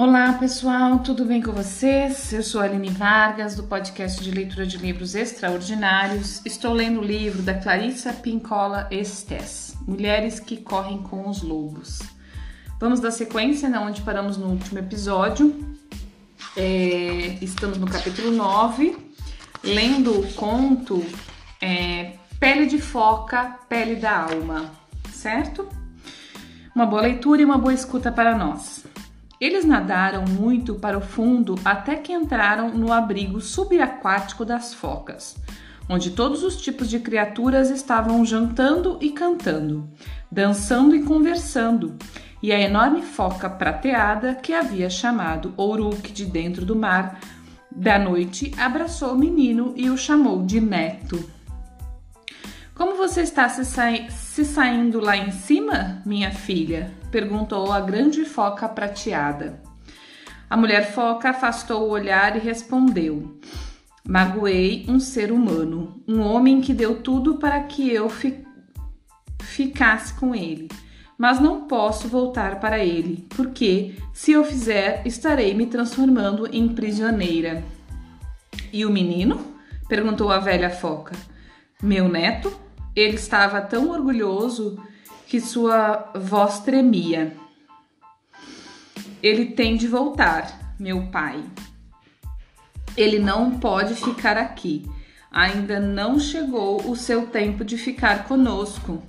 Olá pessoal, tudo bem com vocês? Eu sou Aline Vargas, do podcast de leitura de livros extraordinários. Estou lendo o livro da Clarissa Pincola Estes, Mulheres que Correm com os Lobos. Vamos dar sequência na onde paramos no último episódio. É, estamos no capítulo 9, lendo o conto é, Pele de Foca, Pele da Alma, certo? Uma boa leitura e uma boa escuta para nós. Eles nadaram muito para o fundo até que entraram no abrigo subaquático das focas, onde todos os tipos de criaturas estavam jantando e cantando, dançando e conversando, e a enorme foca prateada que havia chamado Ouruk de dentro do mar da noite abraçou o menino e o chamou de neto. Como você está se, se saindo lá em cima, minha filha? perguntou a grande foca prateada. A mulher foca afastou o olhar e respondeu: Magoei um ser humano, um homem que deu tudo para que eu fi ficasse com ele. Mas não posso voltar para ele, porque, se eu fizer, estarei me transformando em prisioneira. E o menino? perguntou a velha foca. Meu neto? Ele estava tão orgulhoso que sua voz tremia. Ele tem de voltar, meu pai. Ele não pode ficar aqui. Ainda não chegou o seu tempo de ficar conosco.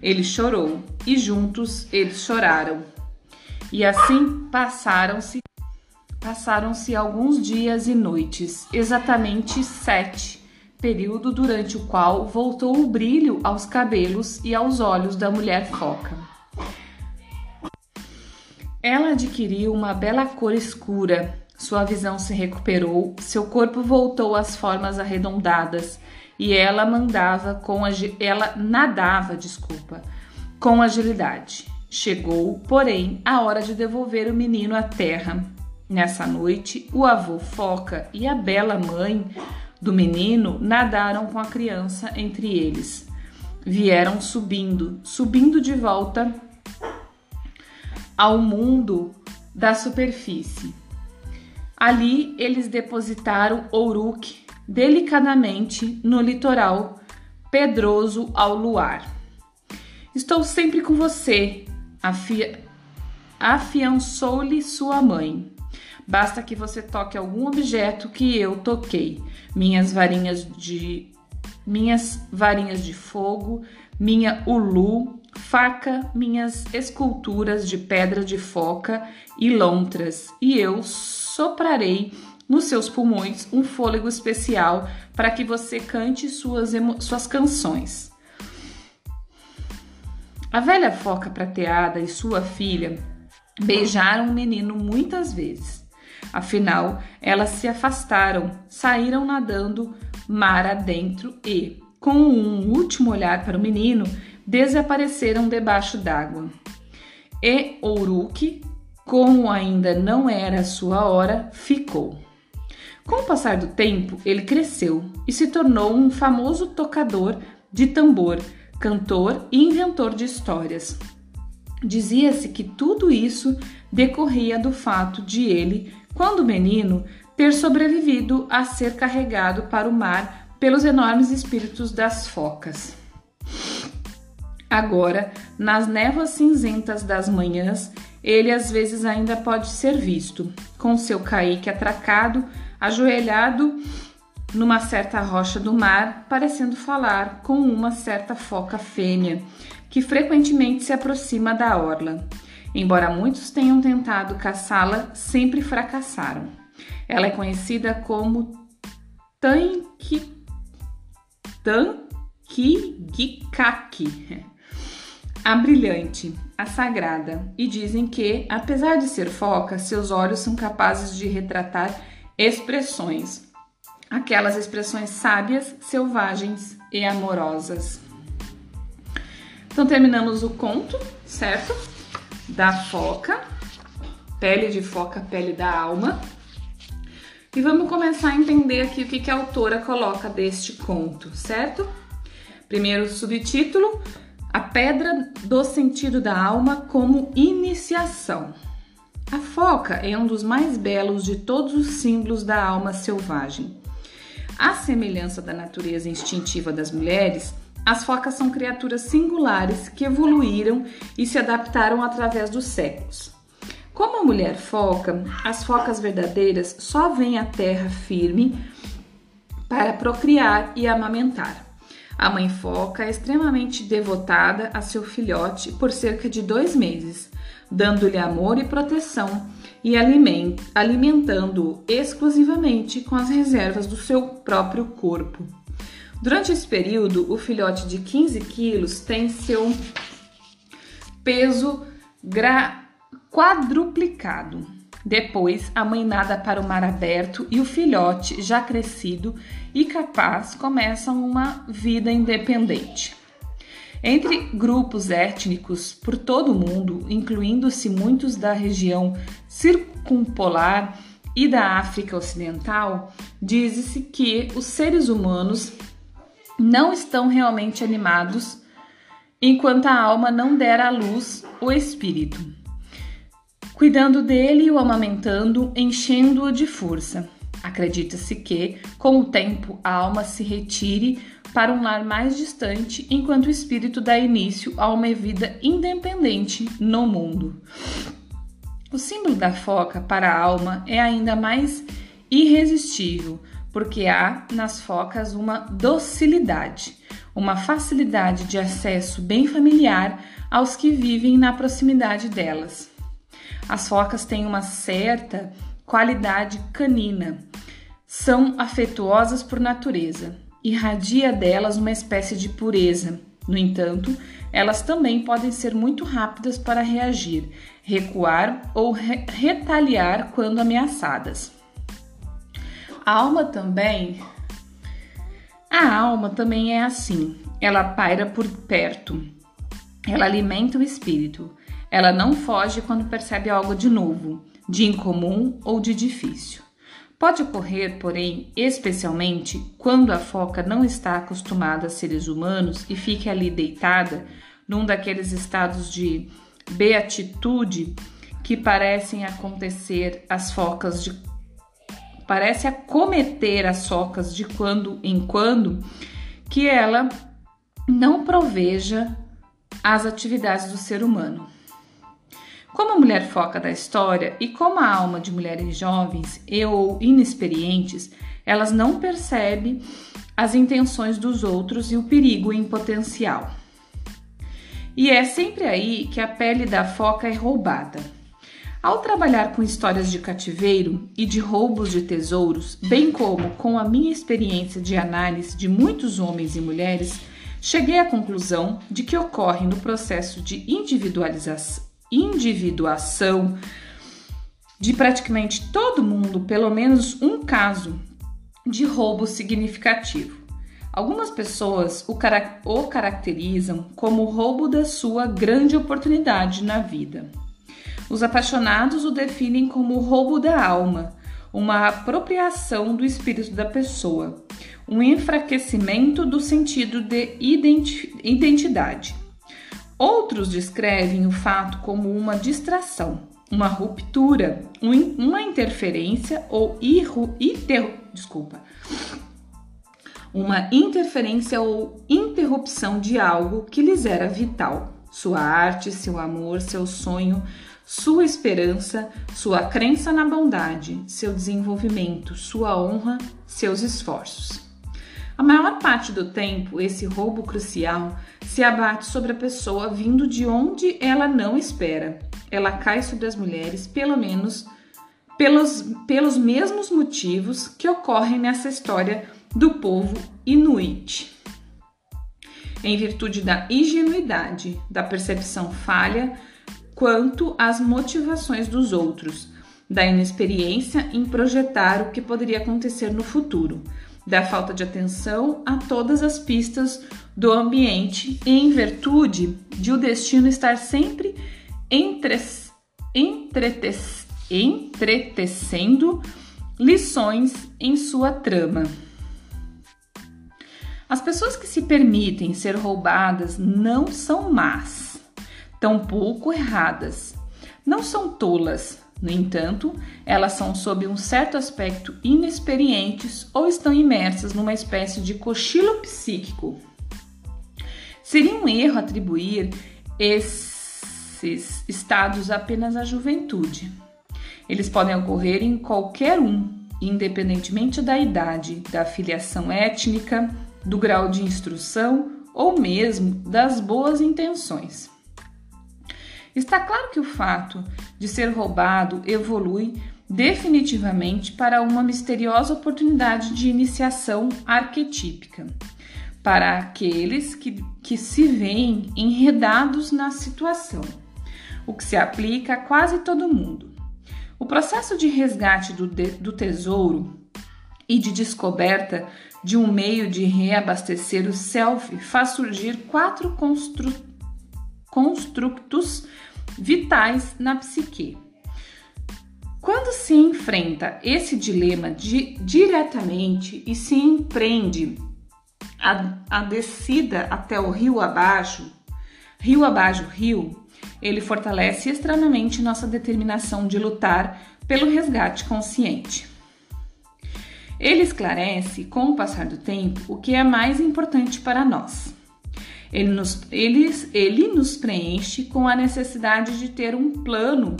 Ele chorou e juntos eles choraram. E assim passaram-se passaram-se alguns dias e noites, exatamente sete período durante o qual voltou o brilho aos cabelos e aos olhos da mulher foca. Ela adquiriu uma bela cor escura, sua visão se recuperou, seu corpo voltou às formas arredondadas e ela mandava com ela nadava, desculpa, com agilidade. Chegou, porém, a hora de devolver o menino à terra. Nessa noite, o avô Foca e a bela mãe do menino nadaram com a criança entre eles. Vieram subindo, subindo de volta ao mundo da superfície. Ali eles depositaram Ouruk delicadamente no litoral pedroso ao luar. Estou sempre com você, afi afiançou-lhe sua mãe. Basta que você toque algum objeto que eu toquei. Minhas varinhas de minhas varinhas de fogo, minha ulu, faca, minhas esculturas de pedra de foca e lontras, e eu soprarei nos seus pulmões um fôlego especial para que você cante suas, suas canções. A velha foca prateada e sua filha beijaram o menino muitas vezes. Afinal, elas se afastaram, saíram nadando mar adentro e, com um último olhar para o menino, desapareceram debaixo d'água. E Ouruk, como ainda não era sua hora, ficou. Com o passar do tempo, ele cresceu e se tornou um famoso tocador de tambor, cantor e inventor de histórias. Dizia-se que tudo isso decorria do fato de ele quando menino, ter sobrevivido a ser carregado para o mar pelos enormes espíritos das focas. Agora, nas névoas cinzentas das manhãs, ele às vezes ainda pode ser visto, com seu caíque atracado, ajoelhado numa certa rocha do mar, parecendo falar com uma certa foca fêmea, que frequentemente se aproxima da orla. Embora muitos tenham tentado caçá-la, sempre fracassaram. Ela é conhecida como Tanki Tankigikaki, a brilhante, a sagrada, e dizem que, apesar de ser foca, seus olhos são capazes de retratar expressões, aquelas expressões sábias, selvagens e amorosas. Então terminamos o conto, certo? Da foca, pele de foca, pele da alma. E vamos começar a entender aqui o que, que a autora coloca deste conto, certo? Primeiro subtítulo: A Pedra do Sentido da Alma como Iniciação. A foca é um dos mais belos de todos os símbolos da alma selvagem. À semelhança da natureza instintiva das mulheres, as focas são criaturas singulares que evoluíram e se adaptaram através dos séculos. Como a mulher foca, as focas verdadeiras só vêm à terra firme para procriar e amamentar. A mãe foca é extremamente devotada a seu filhote por cerca de dois meses, dando-lhe amor e proteção e alimentando-o exclusivamente com as reservas do seu próprio corpo. Durante esse período, o filhote de 15 quilos tem seu peso quadruplicado. Depois, a mãe nada para o mar aberto e o filhote, já crescido e capaz, começam uma vida independente. Entre grupos étnicos por todo o mundo, incluindo-se muitos da região circumpolar e da África Ocidental, diz-se que os seres humanos não estão realmente animados enquanto a alma não der à luz o espírito, cuidando dele e o amamentando, enchendo-o de força. Acredita-se que, com o tempo, a alma se retire para um lar mais distante, enquanto o espírito dá início a uma vida independente no mundo. O símbolo da foca para a alma é ainda mais irresistível, porque há nas focas uma docilidade, uma facilidade de acesso bem familiar aos que vivem na proximidade delas. As focas têm uma certa qualidade canina, são afetuosas por natureza, irradia delas uma espécie de pureza. No entanto, elas também podem ser muito rápidas para reagir, recuar ou re retaliar quando ameaçadas. Alma também. A alma também é assim. Ela paira por perto. Ela alimenta o espírito. Ela não foge quando percebe algo de novo, de incomum ou de difícil. Pode ocorrer, porém, especialmente quando a foca não está acostumada a seres humanos e fique ali deitada, num daqueles estados de beatitude que parecem acontecer às focas de parece acometer as focas de quando em quando, que ela não proveja as atividades do ser humano. Como a mulher foca da história e como a alma de mulheres jovens e ou inexperientes, elas não percebem as intenções dos outros e o perigo em potencial. E é sempre aí que a pele da foca é roubada. Ao trabalhar com histórias de cativeiro e de roubos de tesouros, bem como com a minha experiência de análise de muitos homens e mulheres, cheguei à conclusão de que ocorre no processo de individuação de praticamente todo mundo pelo menos um caso de roubo significativo. Algumas pessoas o, o caracterizam como o roubo da sua grande oportunidade na vida. Os apaixonados o definem como o roubo da alma, uma apropriação do espírito da pessoa, um enfraquecimento do sentido de identidade. Outros descrevem o fato como uma distração, uma ruptura, uma interferência ou irru, inter, desculpa, uma interferência ou interrupção de algo que lhes era vital. Sua arte, seu amor, seu sonho, sua esperança, sua crença na bondade, seu desenvolvimento, sua honra, seus esforços. A maior parte do tempo, esse roubo crucial se abate sobre a pessoa vindo de onde ela não espera. Ela cai sobre as mulheres, pelo menos pelos, pelos mesmos motivos que ocorrem nessa história do povo inuit. Em virtude da ingenuidade, da percepção falha quanto às motivações dos outros, da inexperiência em projetar o que poderia acontecer no futuro da falta de atenção a todas as pistas do ambiente e em virtude de o destino estar sempre entre, entretecendo lições em sua trama. As pessoas que se permitem ser roubadas não são más, tampouco erradas. Não são tolas, No entanto, elas são, sob um certo aspecto, inexperientes ou estão imersas numa espécie de cochilo psíquico. Seria um erro atribuir esses estados apenas à juventude. Eles podem ocorrer em qualquer um, independentemente da idade, da filiação étnica, do grau de instrução ou mesmo das boas intenções. Está claro que o fato de ser roubado evolui definitivamente para uma misteriosa oportunidade de iniciação arquetípica, para aqueles que, que se veem enredados na situação, o que se aplica a quase todo mundo. O processo de resgate do, de, do tesouro e de descoberta de um meio de reabastecer o self faz surgir quatro constru construtos vitais na psique. Quando se enfrenta esse dilema di diretamente e se empreende a, a descida até o rio abaixo, rio abaixo rio, ele fortalece extremamente nossa determinação de lutar pelo resgate consciente. Ele esclarece, com o passar do tempo, o que é mais importante para nós. Ele nos, ele, ele nos preenche com a necessidade de ter um plano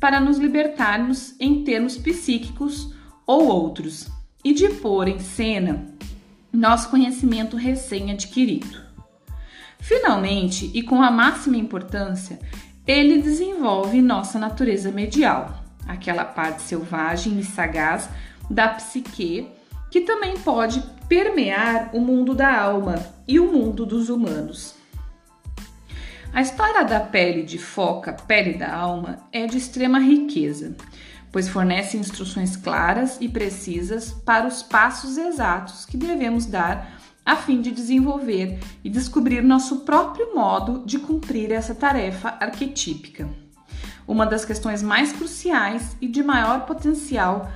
para nos libertarmos em termos psíquicos ou outros e de pôr em cena nosso conhecimento recém-adquirido. Finalmente, e com a máxima importância, ele desenvolve nossa natureza medial, aquela parte selvagem e sagaz da psique que também pode permear o mundo da alma e o mundo dos humanos. A história da pele de foca, pele da alma, é de extrema riqueza, pois fornece instruções claras e precisas para os passos exatos que devemos dar a fim de desenvolver e descobrir nosso próprio modo de cumprir essa tarefa arquetípica. Uma das questões mais cruciais e de maior potencial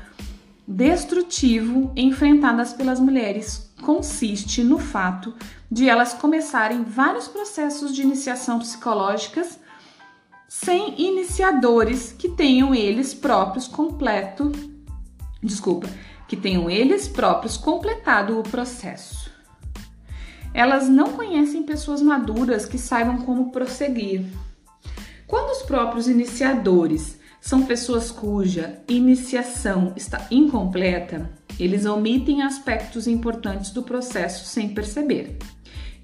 destrutivo enfrentadas pelas mulheres consiste no fato de elas começarem vários processos de iniciação psicológicas sem iniciadores que tenham eles próprios completo, desculpa, que tenham eles próprios completado o processo. Elas não conhecem pessoas maduras que saibam como prosseguir. Quando os próprios iniciadores são pessoas cuja iniciação está incompleta, eles omitem aspectos importantes do processo sem perceber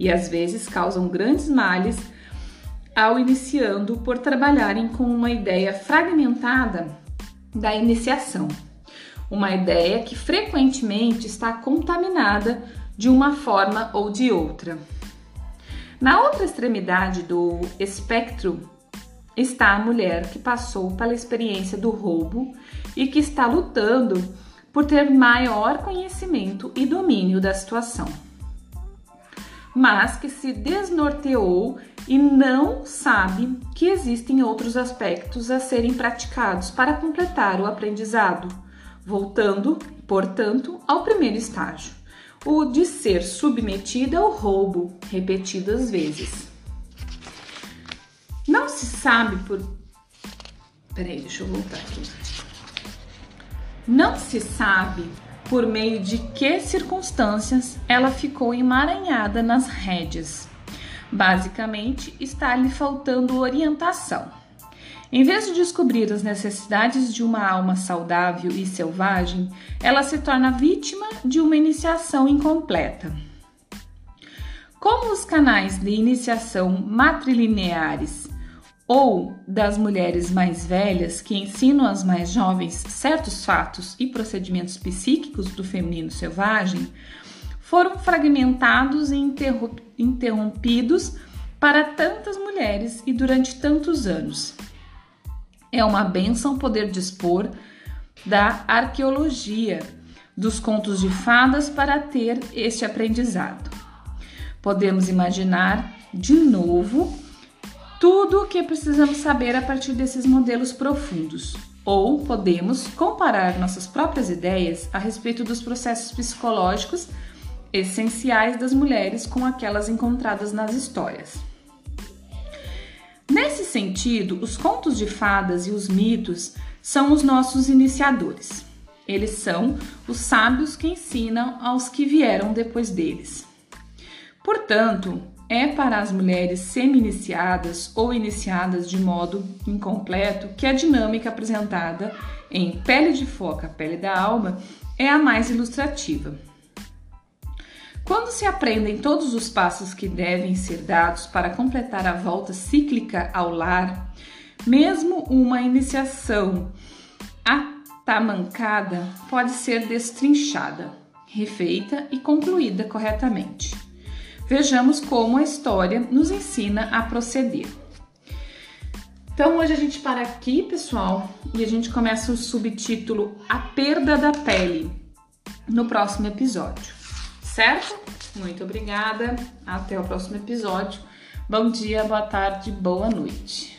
e às vezes causam grandes males ao iniciando por trabalharem com uma ideia fragmentada da iniciação, uma ideia que frequentemente está contaminada de uma forma ou de outra. Na outra extremidade do espectro está a mulher que passou pela experiência do roubo e que está lutando por ter maior conhecimento e domínio da situação, mas que se desnorteou e não sabe que existem outros aspectos a serem praticados para completar o aprendizado, voltando, portanto, ao primeiro estágio o de ser submetida ao roubo repetidas vezes. Se sabe por. Peraí, deixa eu voltar aqui. Não se sabe por meio de que circunstâncias ela ficou emaranhada nas rédeas. Basicamente, está lhe faltando orientação. Em vez de descobrir as necessidades de uma alma saudável e selvagem, ela se torna vítima de uma iniciação incompleta. Como os canais de iniciação matrilineares ou das mulheres mais velhas que ensinam às mais jovens certos fatos e procedimentos psíquicos do feminino selvagem, foram fragmentados e interrompidos para tantas mulheres e durante tantos anos. É uma benção poder dispor da arqueologia dos contos de fadas para ter este aprendizado. Podemos imaginar de novo tudo o que precisamos saber a partir desses modelos profundos, ou podemos comparar nossas próprias ideias a respeito dos processos psicológicos essenciais das mulheres com aquelas encontradas nas histórias. Nesse sentido, os contos de fadas e os mitos são os nossos iniciadores. Eles são os sábios que ensinam aos que vieram depois deles. Portanto, é para as mulheres semi-iniciadas ou iniciadas de modo incompleto que a dinâmica apresentada em Pele de Foca, Pele da Alma é a mais ilustrativa. Quando se aprendem todos os passos que devem ser dados para completar a volta cíclica ao lar, mesmo uma iniciação atamancada pode ser destrinchada, refeita e concluída corretamente. Vejamos como a história nos ensina a proceder. Então hoje a gente para aqui, pessoal, e a gente começa o subtítulo A Perda da Pele no próximo episódio, certo? Muito obrigada, até o próximo episódio. Bom dia, boa tarde, boa noite.